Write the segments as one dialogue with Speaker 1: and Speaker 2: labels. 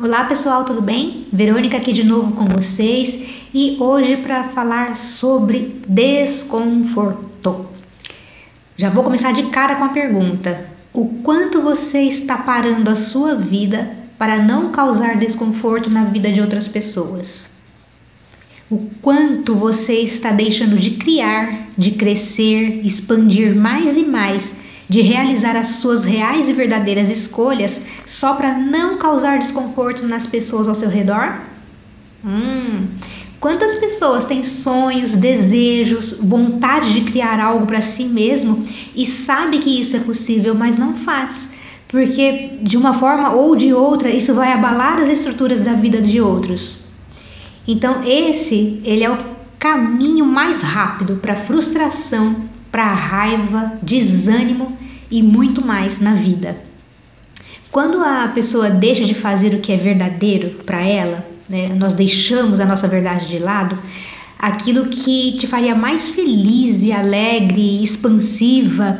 Speaker 1: Olá pessoal, tudo bem? Verônica aqui de novo com vocês e hoje para falar sobre desconforto. Já vou começar de cara com a pergunta: o quanto você está parando a sua vida para não causar desconforto na vida de outras pessoas? O quanto você está deixando de criar, de crescer, expandir mais e mais de realizar as suas reais e verdadeiras escolhas só para não causar desconforto nas pessoas ao seu redor? Hum, quantas pessoas têm sonhos, desejos, vontade de criar algo para si mesmo e sabe que isso é possível, mas não faz? Porque de uma forma ou de outra isso vai abalar as estruturas da vida de outros. Então esse, ele é o caminho mais rápido para frustração, para raiva, desânimo e muito mais na vida. Quando a pessoa deixa de fazer o que é verdadeiro para ela, né, nós deixamos a nossa verdade de lado, aquilo que te faria mais feliz e alegre, expansiva,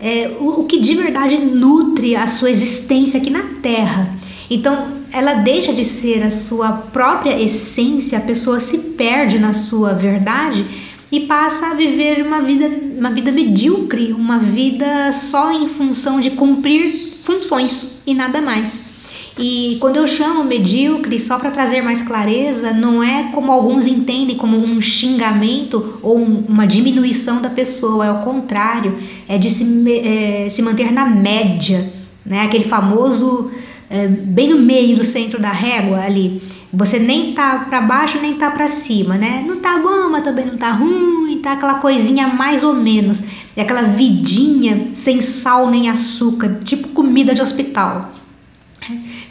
Speaker 1: é, o, o que de verdade nutre a sua existência aqui na Terra. Então, ela deixa de ser a sua própria essência, a pessoa se perde na sua verdade e passa a viver uma vida, uma vida medíocre, uma vida só em função de cumprir funções e nada mais. E quando eu chamo medíocre, só para trazer mais clareza, não é como alguns entendem como um xingamento ou uma diminuição da pessoa, é o contrário, é de se, é, se manter na média, né? aquele famoso é, bem no meio do centro da régua ali. Você nem tá para baixo nem tá para cima, né? Não tá bom, mas também não tá ruim, tá aquela coisinha mais ou menos. É aquela vidinha sem sal nem açúcar, tipo comida de hospital.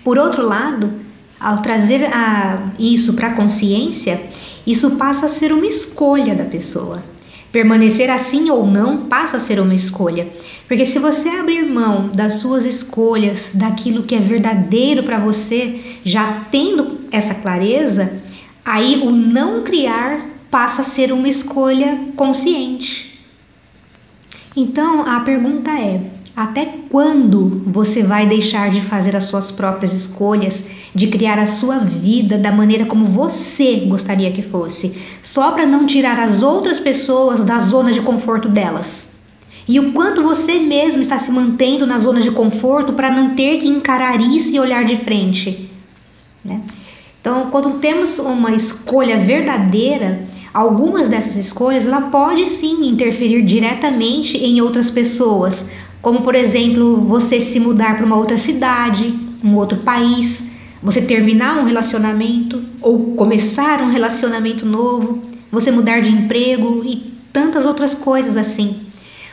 Speaker 1: Por outro lado, ao trazer a, isso para a consciência, isso passa a ser uma escolha da pessoa. Permanecer assim ou não passa a ser uma escolha. Porque se você abrir mão das suas escolhas, daquilo que é verdadeiro para você, já tendo essa clareza, aí o não criar passa a ser uma escolha consciente. Então a pergunta é: até quando você vai deixar de fazer as suas próprias escolhas, de criar a sua vida da maneira como você gostaria que fosse, só para não tirar as outras pessoas da zona de conforto delas? E o quanto você mesmo está se mantendo na zona de conforto para não ter que encarar isso e olhar de frente? Né? Então, quando temos uma escolha verdadeira, algumas dessas escolhas ela pode sim interferir diretamente em outras pessoas, como por exemplo, você se mudar para uma outra cidade, um outro país, você terminar um relacionamento ou começar um relacionamento novo, você mudar de emprego e tantas outras coisas assim.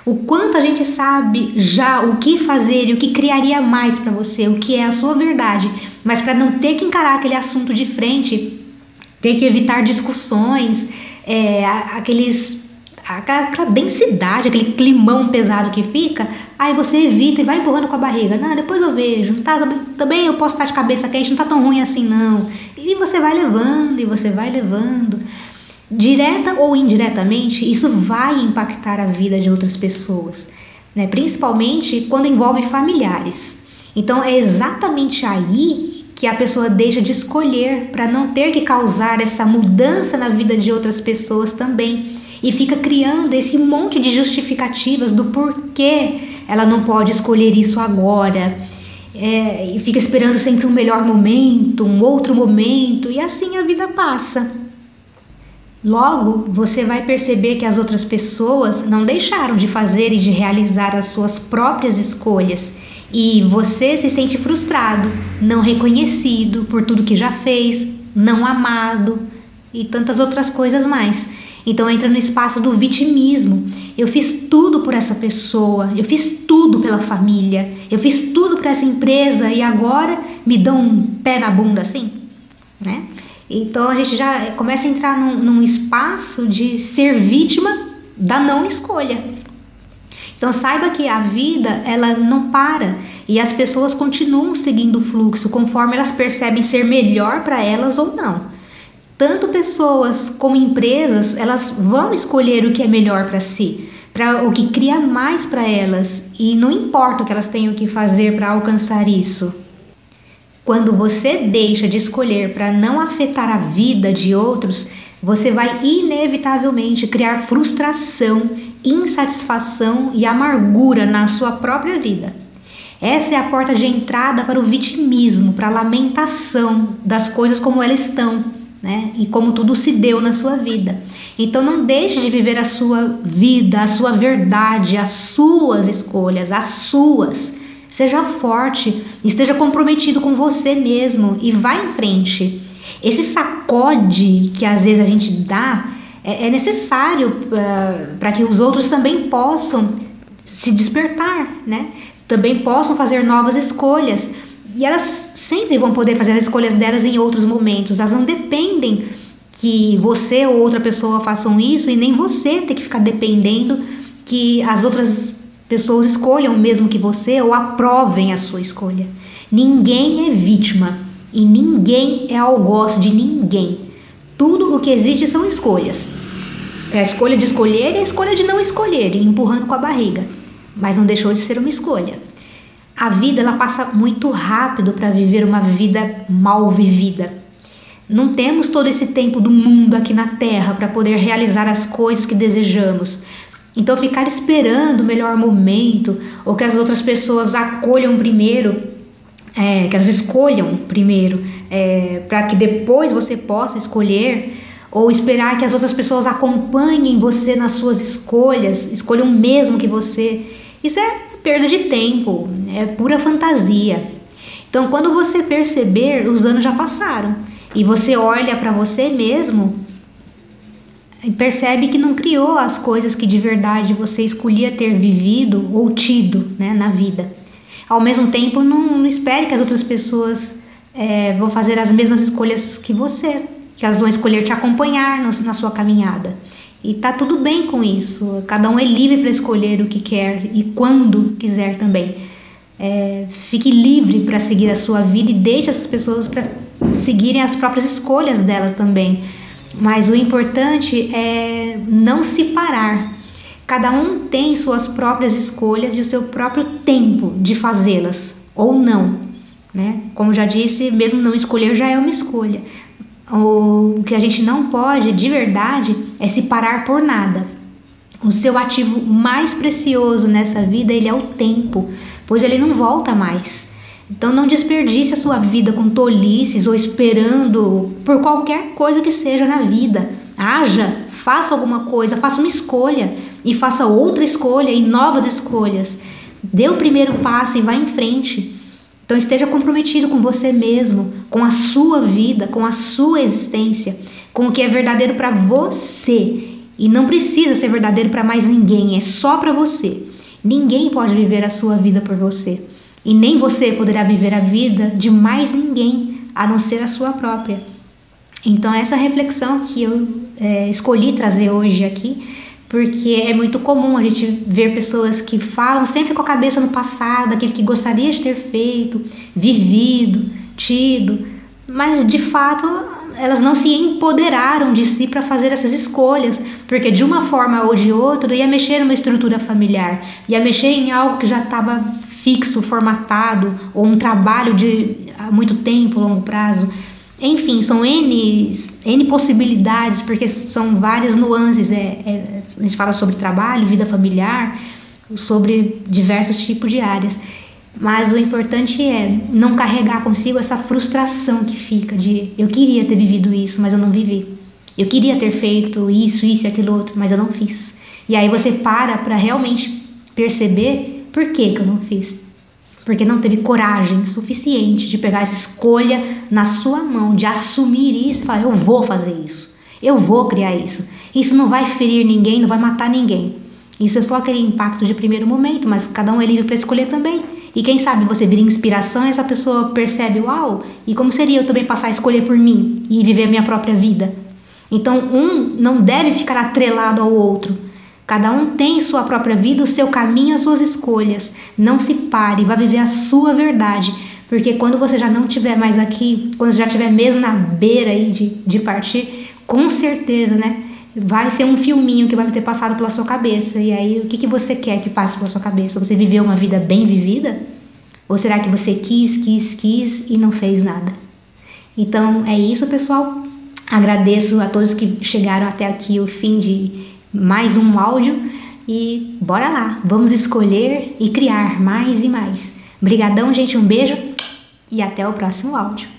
Speaker 1: O quanto a gente sabe já o que fazer e o que criaria mais para você, o que é a sua verdade, mas para não ter que encarar aquele assunto de frente, ter que evitar discussões, é, aqueles aquela densidade, aquele climão pesado que fica, aí você evita e vai empurrando com a barriga. Não, depois eu vejo, tá, também eu posso estar de cabeça quente, não tá tão ruim assim não. E você vai levando, e você vai levando. Direta ou indiretamente, isso vai impactar a vida de outras pessoas, né? principalmente quando envolve familiares. Então é exatamente aí que a pessoa deixa de escolher para não ter que causar essa mudança na vida de outras pessoas também e fica criando esse monte de justificativas do porquê ela não pode escolher isso agora. É, e fica esperando sempre um melhor momento, um outro momento, e assim a vida passa. Logo, você vai perceber que as outras pessoas não deixaram de fazer e de realizar as suas próprias escolhas, e você se sente frustrado, não reconhecido por tudo que já fez, não amado e tantas outras coisas mais. Então entra no espaço do vitimismo. Eu fiz tudo por essa pessoa, eu fiz tudo pela família, eu fiz tudo para essa empresa e agora me dão um pé na bunda assim, né? Então a gente já começa a entrar num, num espaço de ser vítima da não escolha. Então saiba que a vida ela não para e as pessoas continuam seguindo o fluxo conforme elas percebem ser melhor para elas ou não tanto pessoas como empresas, elas vão escolher o que é melhor para si, para o que cria mais para elas, e não importa o que elas tenham que fazer para alcançar isso. Quando você deixa de escolher para não afetar a vida de outros, você vai inevitavelmente criar frustração, insatisfação e amargura na sua própria vida. Essa é a porta de entrada para o vitimismo, para a lamentação das coisas como elas estão, né? E como tudo se deu na sua vida. Então não deixe de viver a sua vida, a sua verdade, as suas escolhas, as suas. Seja forte, esteja comprometido com você mesmo e vá em frente. Esse sacode que às vezes a gente dá é, é necessário uh, para que os outros também possam se despertar, né? Também possam fazer novas escolhas. E elas sempre vão poder fazer as escolhas delas em outros momentos. Elas não dependem que você ou outra pessoa façam isso e nem você ter que ficar dependendo que as outras pessoas escolham o mesmo que você ou aprovem a sua escolha. Ninguém é vítima e ninguém é algoz de ninguém. Tudo o que existe são escolhas. É a escolha de escolher e a escolha de não escolher, empurrando com a barriga. Mas não deixou de ser uma escolha. A vida ela passa muito rápido para viver uma vida mal vivida. Não temos todo esse tempo do mundo aqui na Terra para poder realizar as coisas que desejamos. Então, ficar esperando o melhor momento ou que as outras pessoas acolham primeiro é, que elas escolham primeiro, é, para que depois você possa escolher, ou esperar que as outras pessoas acompanhem você nas suas escolhas, escolham o mesmo que você. Isso é perda de tempo, é pura fantasia. Então, quando você perceber, os anos já passaram e você olha para você mesmo e percebe que não criou as coisas que de verdade você escolhia ter vivido ou tido né, na vida. Ao mesmo tempo, não, não espere que as outras pessoas é, vão fazer as mesmas escolhas que você, que elas vão escolher te acompanhar no, na sua caminhada. E tá tudo bem com isso. Cada um é livre para escolher o que quer e quando quiser também. É, fique livre para seguir a sua vida e deixe essas pessoas para seguirem as próprias escolhas delas também. Mas o importante é não se parar Cada um tem suas próprias escolhas e o seu próprio tempo de fazê-las, ou não. Né? Como já disse, mesmo não escolher já é uma escolha. O que a gente não pode, de verdade, é se parar por nada. O seu ativo mais precioso nessa vida ele é o tempo, pois ele não volta mais. Então não desperdice a sua vida com tolices ou esperando por qualquer coisa que seja na vida. Haja, faça alguma coisa, faça uma escolha e faça outra escolha e novas escolhas. Dê o primeiro passo e vá em frente. Então esteja comprometido com você mesmo, com a sua vida, com a sua existência, com o que é verdadeiro para você. E não precisa ser verdadeiro para mais ninguém, é só para você. Ninguém pode viver a sua vida por você. E nem você poderá viver a vida de mais ninguém a não ser a sua própria. Então, essa reflexão que eu é, escolhi trazer hoje aqui, porque é muito comum a gente ver pessoas que falam sempre com a cabeça no passado, aquilo que gostaria de ter feito, vivido, tido, mas de fato elas não se empoderaram de si para fazer essas escolhas, porque de uma forma ou de outra ia mexer numa estrutura familiar, ia mexer em algo que já estava fixo, formatado, ou um trabalho de há muito tempo, longo prazo. Enfim, são N, N possibilidades, porque são várias nuances. É, é, a gente fala sobre trabalho, vida familiar, sobre diversos tipos de áreas. Mas o importante é não carregar consigo essa frustração que fica de eu queria ter vivido isso, mas eu não vivi. Eu queria ter feito isso, isso e aquilo outro, mas eu não fiz. E aí você para para realmente perceber por que, que eu não fiz porque não teve coragem suficiente de pegar essa escolha na sua mão, de assumir isso e falar: eu vou fazer isso, eu vou criar isso. Isso não vai ferir ninguém, não vai matar ninguém. Isso é só aquele impacto de primeiro momento, mas cada um é livre para escolher também. E quem sabe você vira inspiração e essa pessoa percebe: uau, e como seria eu também passar a escolher por mim e viver a minha própria vida? Então, um não deve ficar atrelado ao outro Cada um tem sua própria vida, o seu caminho, as suas escolhas. Não se pare, vá viver a sua verdade. Porque quando você já não estiver mais aqui, quando já estiver mesmo na beira aí de, de partir, com certeza, né? Vai ser um filminho que vai ter passado pela sua cabeça. E aí, o que, que você quer que passe pela sua cabeça? Você viveu uma vida bem vivida? Ou será que você quis, quis, quis e não fez nada? Então é isso, pessoal. Agradeço a todos que chegaram até aqui o fim de mais um áudio e bora lá, vamos escolher e criar mais e mais. Obrigadão, gente, um beijo e até o próximo áudio.